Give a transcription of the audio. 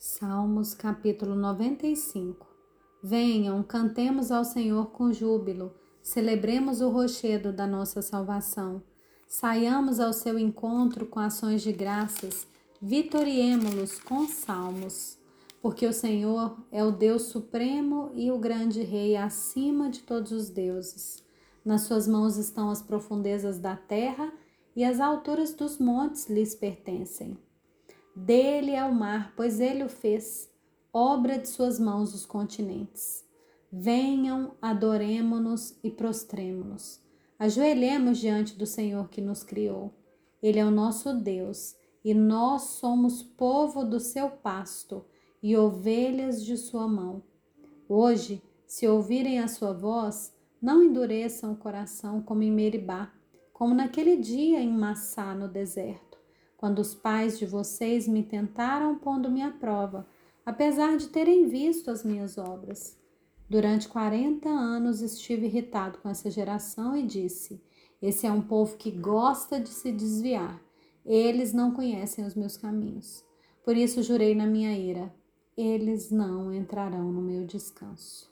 Salmos capítulo 95 Venham, cantemos ao Senhor com júbilo, celebremos o rochedo da nossa salvação. Saiamos ao seu encontro com ações de graças, vitoriemo-los com salmos. Porque o Senhor é o Deus supremo e o grande Rei acima de todos os deuses. Nas suas mãos estão as profundezas da terra e as alturas dos montes lhes pertencem. Dele é o mar, pois ele o fez, obra de suas mãos os continentes. Venham, adoremo-nos e prostremo-nos. Ajoelhemos diante do Senhor que nos criou. Ele é o nosso Deus e nós somos povo do seu pasto e ovelhas de sua mão. Hoje, se ouvirem a sua voz, não endureçam o coração como em Meribá, como naquele dia em Massá no deserto quando os pais de vocês me tentaram pondo-me à prova, apesar de terem visto as minhas obras. Durante quarenta anos estive irritado com essa geração e disse: Esse é um povo que gosta de se desviar. Eles não conhecem os meus caminhos. Por isso jurei na minha ira: eles não entrarão no meu descanso.